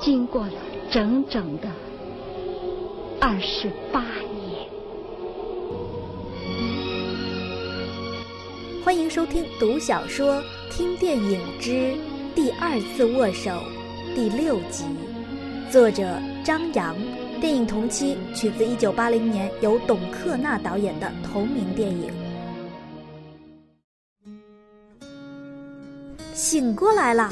经过了整整的二十八年？欢迎收听读小说、听电影之《第二次握手》第六集，作者张扬，电影同期取自一九八零年由董克娜导演的同名电影。醒过来了，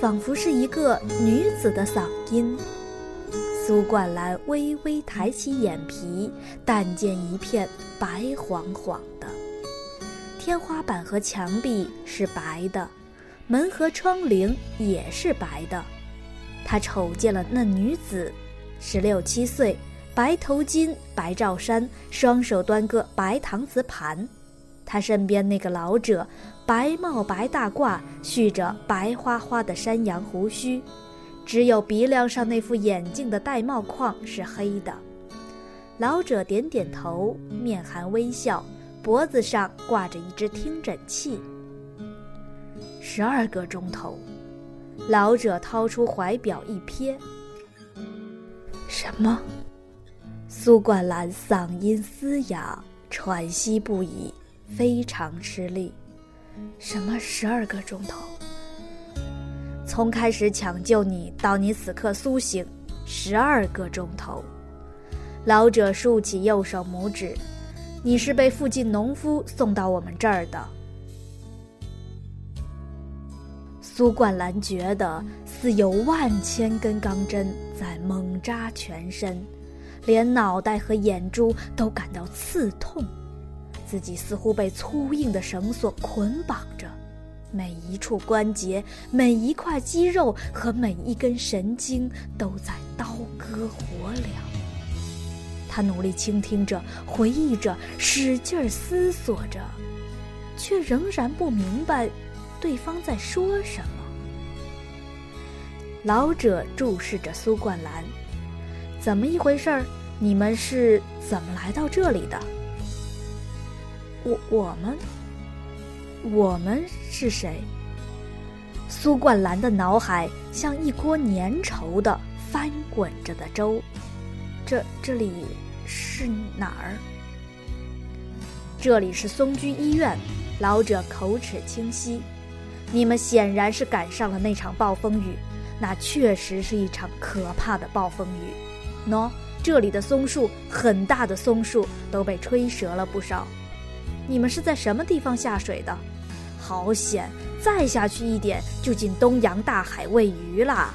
仿佛是一个女子的嗓音。苏冠兰微微抬起眼皮，但见一片白晃晃的。天花板和墙壁是白的，门和窗棂也是白的。他瞅见了那女子，十六七岁，白头巾，白罩衫，双手端个白搪瓷盘。他身边那个老者，白帽白大褂，蓄着白花花的山羊胡须，只有鼻梁上那副眼镜的玳瑁框是黑的。老者点点头，面含微笑，脖子上挂着一只听诊器。十二个钟头，老者掏出怀表一瞥。什么？苏冠兰嗓音嘶哑，喘息不已。非常吃力，什么十二个钟头？从开始抢救你到你此刻苏醒，十二个钟头。老者竖起右手拇指，你是被附近农夫送到我们这儿的。苏冠兰觉得似有万千根钢针在猛扎全身，连脑袋和眼珠都感到刺痛。自己似乎被粗硬的绳索捆绑着，每一处关节、每一块肌肉和每一根神经都在刀割火燎。他努力倾听着，回忆着，使劲思索着，却仍然不明白对方在说什么。老者注视着苏冠兰：“怎么一回事儿？你们是怎么来到这里的？”我我们，我们是谁？苏冠兰的脑海像一锅粘稠的翻滚着的粥。这这里是哪儿？这里是松居医院。老者口齿清晰。你们显然是赶上了那场暴风雨，那确实是一场可怕的暴风雨。喏，这里的松树，很大的松树都被吹折了不少。你们是在什么地方下水的？好险！再下去一点就进东洋大海喂鱼啦。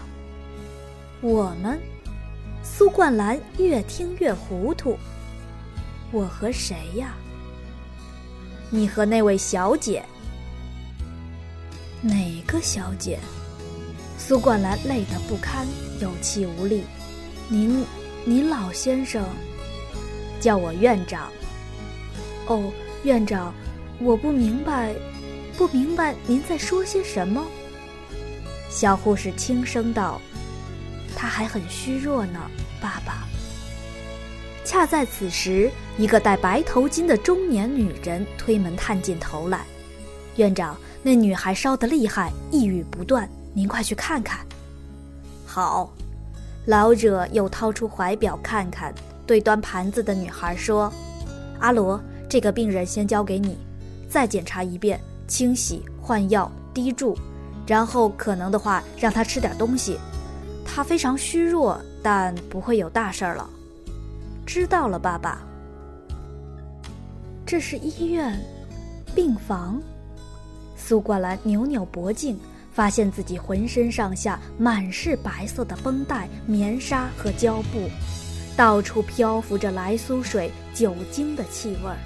我们，苏冠兰越听越糊涂。我和谁呀？你和那位小姐。哪个小姐？苏冠兰累得不堪，有气无力。您，您老先生，叫我院长。哦。院长，我不明白，不明白您在说些什么。小护士轻声道：“他还很虚弱呢，爸爸。”恰在此时，一个戴白头巾的中年女人推门探进头来：“院长，那女孩烧得厉害，一语不断，您快去看看。”好，老者又掏出怀表看看，对端盘子的女孩说：“阿罗。”这个病人先交给你，再检查一遍，清洗、换药、滴注，然后可能的话让他吃点东西。他非常虚弱，但不会有大事儿了。知道了，爸爸。这是医院，病房。苏冠兰扭扭脖颈，发现自己浑身上下满是白色的绷带、棉纱和胶布，到处漂浮着来苏水、酒精的气味儿。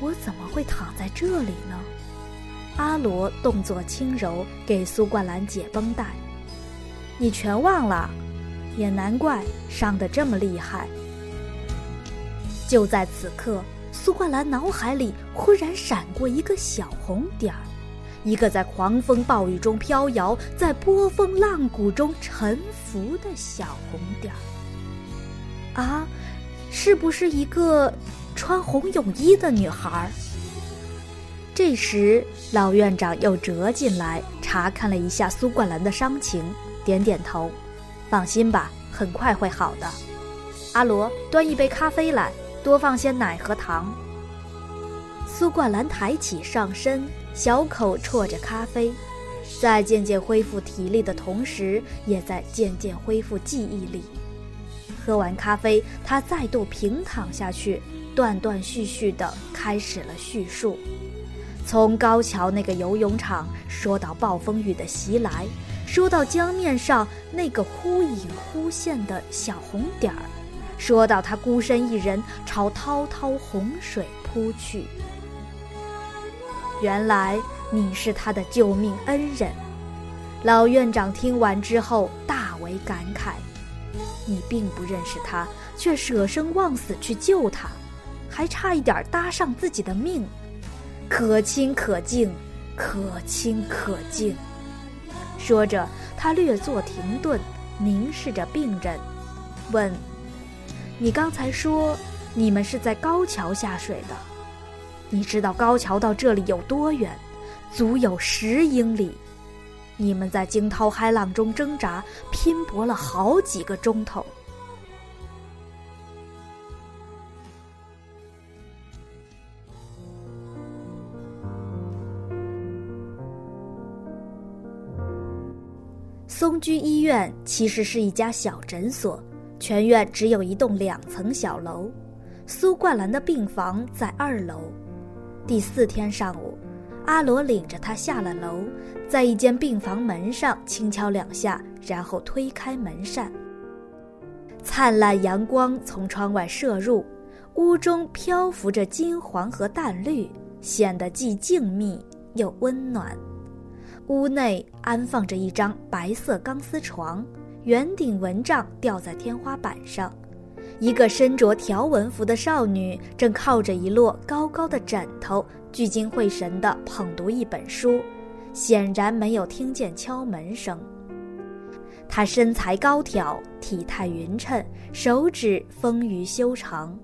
我怎么会躺在这里呢？阿罗动作轻柔，给苏冠兰解绷带。你全忘了，也难怪伤得这么厉害。就在此刻，苏冠兰脑海里忽然闪过一个小红点儿，一个在狂风暴雨中飘摇，在波峰浪谷中沉浮的小红点儿。啊，是不是一个穿红泳衣的女孩？这时，老院长又折进来查看了一下苏冠兰的伤情，点点头：“放心吧，很快会好的。”阿罗，端一杯咖啡来，多放些奶和糖。苏冠兰抬起上身，小口啜着咖啡，在渐渐恢复体力的同时，也在渐渐恢复记忆力。喝完咖啡，他再度平躺下去，断断续续地开始了叙述。从高桥那个游泳场说到暴风雨的袭来，说到江面上那个忽隐忽现的小红点儿，说到他孤身一人朝滔滔洪水扑去。原来你是他的救命恩人。老院长听完之后大为感慨：你并不认识他，却舍生忘死去救他，还差一点搭上自己的命。可亲可敬，可亲可敬。说着，他略作停顿，凝视着病人，问：“你刚才说你们是在高桥下水的？你知道高桥到这里有多远？足有十英里。你们在惊涛骇浪中挣扎，拼搏了好几个钟头。”松居医院其实是一家小诊所，全院只有一栋两层小楼。苏冠兰的病房在二楼。第四天上午，阿罗领着他下了楼，在一间病房门上轻敲两下，然后推开门扇。灿烂阳光从窗外射入，屋中漂浮着金黄和淡绿，显得既静谧又温暖。屋内安放着一张白色钢丝床，圆顶蚊帐吊在天花板上，一个身着条纹服的少女正靠着一摞高高的枕头，聚精会神地捧读一本书，显然没有听见敲门声。她身材高挑，体态匀称，手指丰腴修长，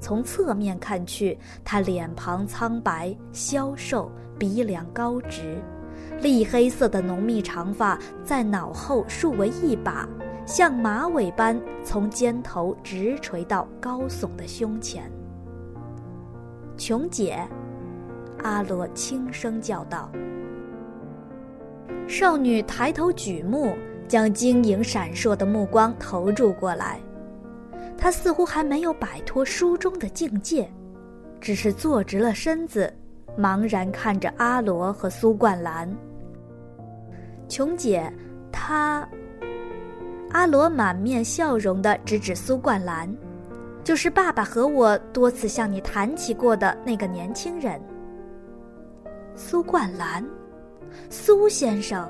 从侧面看去，她脸庞苍白消瘦，鼻梁高直。栗黑色的浓密长发在脑后竖为一把，像马尾般从肩头直垂到高耸的胸前。琼姐，阿罗轻声叫道。少女抬头举目，将晶莹闪烁的目光投注过来。她似乎还没有摆脱书中的境界，只是坐直了身子，茫然看着阿罗和苏冠兰。琼姐，她。阿罗满面笑容地指指苏冠兰，就是爸爸和我多次向你谈起过的那个年轻人。苏冠兰，苏先生。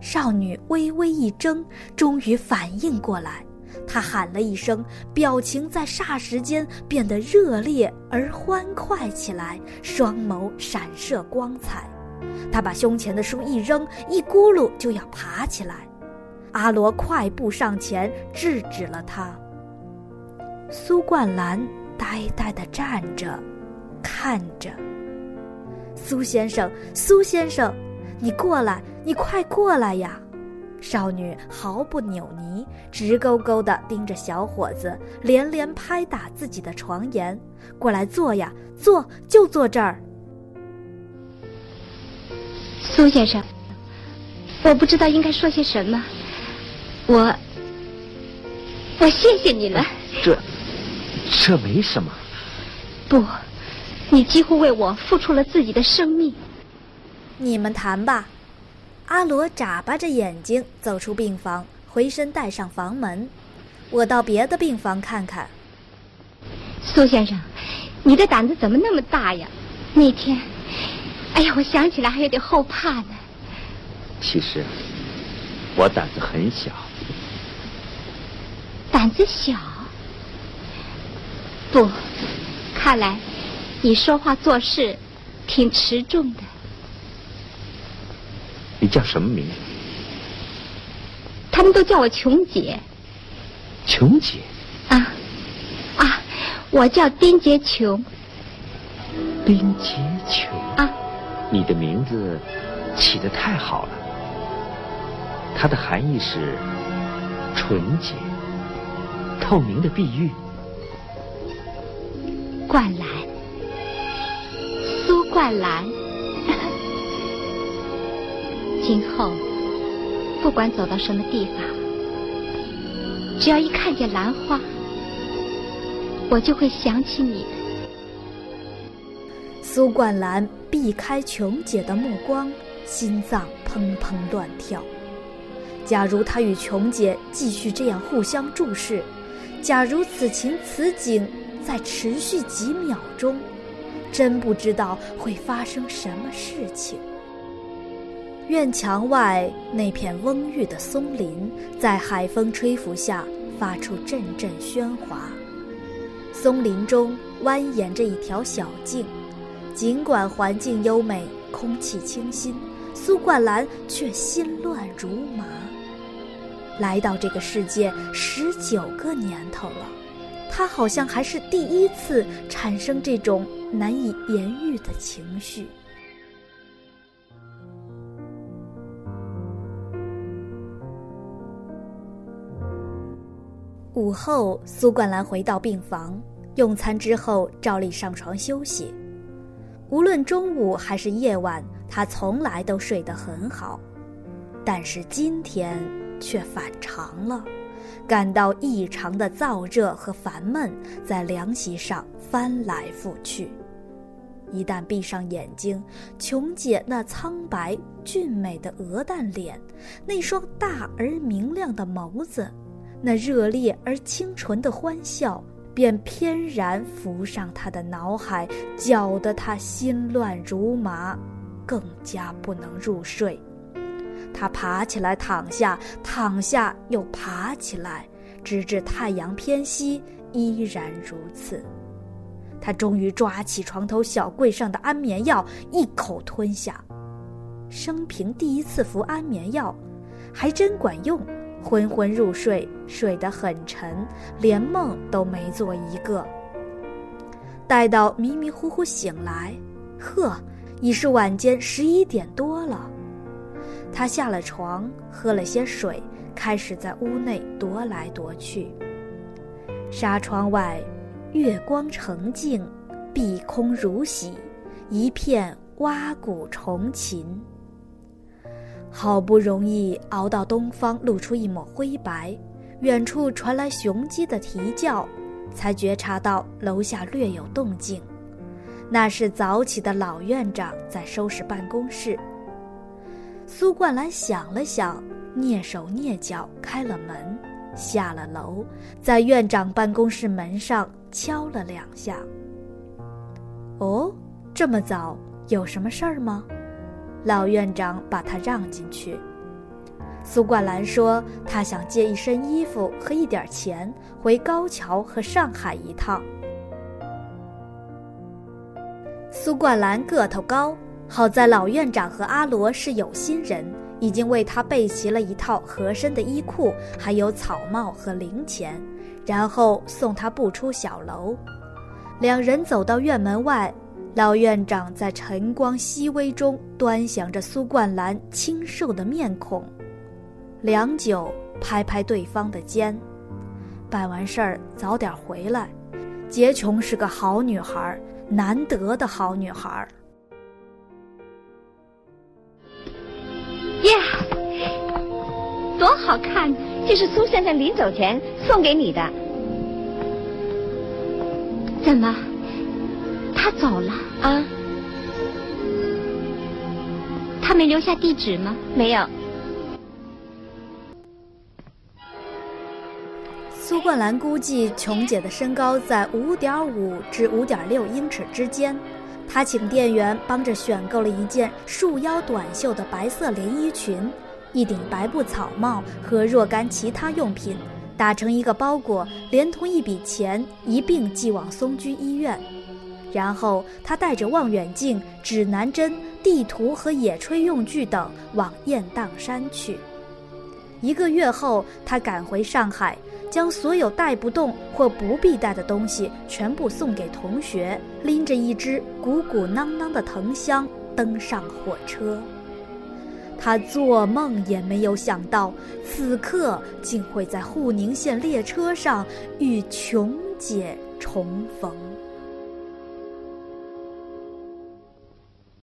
少女微微一怔，终于反应过来，她喊了一声，表情在霎时间变得热烈而欢快起来，双眸闪射光彩。她把胸前的书一扔，一咕噜就要爬起来。阿罗快步上前制止了他。苏冠兰呆呆地站着，看着。苏先生，苏先生，你过来，你快过来呀！少女毫不扭捏，直勾勾地盯着小伙子，连连拍打自己的床沿：“过来坐呀，坐，就坐这儿。”苏先生，我不知道应该说些什么，我，我谢谢你了。这，这没什么。不，你几乎为我付出了自己的生命。你们谈吧。阿罗眨巴着眼睛走出病房，回身带上房门。我到别的病房看看。苏先生，你的胆子怎么那么大呀？那天。哎呀，我想起来还有点后怕呢。其实，我胆子很小。胆子小？不，看来你说话做事挺持重的。你叫什么名字？他们都叫我琼姐。琼姐？啊啊，我叫丁洁琼。丁洁琼？啊，你的名字起得太好了。它的含义是纯洁、透明的碧玉。冠兰，苏冠兰。今后不管走到什么地方，只要一看见兰花，我就会想起你。苏冠兰避开琼姐的目光，心脏砰砰乱跳。假如她与琼姐继续这样互相注视，假如此情此景再持续几秒钟，真不知道会发生什么事情。院墙外那片蓊郁的松林，在海风吹拂下发出阵阵喧哗。松林中蜿蜒着一条小径，尽管环境优美，空气清新，苏冠兰却心乱如麻。来到这个世界十九个年头了，他好像还是第一次产生这种难以言喻的情绪。午后，苏冠兰回到病房，用餐之后照例上床休息。无论中午还是夜晚，她从来都睡得很好，但是今天却反常了，感到异常的燥热和烦闷，在凉席上翻来覆去。一旦闭上眼睛，琼姐那苍白俊美的鹅蛋脸，那双大而明亮的眸子。那热烈而清纯的欢笑，便翩然浮上他的脑海，搅得他心乱如麻，更加不能入睡。他爬起来，躺下，躺下又爬起来，直至太阳偏西，依然如此。他终于抓起床头小柜上的安眠药，一口吞下。生平第一次服安眠药，还真管用。昏昏入睡，睡得很沉，连梦都没做一个。待到迷迷糊糊醒来，呵，已是晚间十一点多了。他下了床，喝了些水，开始在屋内踱来踱去。纱窗外，月光澄净，碧空如洗，一片蛙鼓虫琴。好不容易熬到东方露出一抹灰白，远处传来雄鸡的啼叫，才觉察到楼下略有动静。那是早起的老院长在收拾办公室。苏冠兰想了想，蹑手蹑脚开了门，下了楼，在院长办公室门上敲了两下。哦，这么早，有什么事儿吗？老院长把他让进去。苏冠兰说：“他想借一身衣服和一点钱，回高桥和上海一趟。”苏冠兰个头高，好在老院长和阿罗是有心人，已经为他备齐了一套合身的衣裤，还有草帽和零钱，然后送他步出小楼。两人走到院门外。老院长在晨光熹微中端详着苏冠兰清瘦的面孔，良久，拍拍对方的肩：“办完事儿早点回来。杰琼是个好女孩，难得的好女孩。”呀，多好看！这是苏先生临走前送给你的。怎么？他走了啊？他没留下地址吗？没有。苏冠兰估计琼姐的身高在五点五至五点六英尺之间，他请店员帮着选购了一件束腰短袖的白色连衣裙，一顶白布草帽和若干其他用品，打成一个包裹，连同一笔钱一并寄往松居医院。然后他带着望远镜、指南针、地图和野炊用具等往雁荡山去。一个月后，他赶回上海，将所有带不动或不必带的东西全部送给同学，拎着一只鼓鼓囊囊的藤箱登上火车。他做梦也没有想到，此刻竟会在沪宁线列车上与琼姐重逢。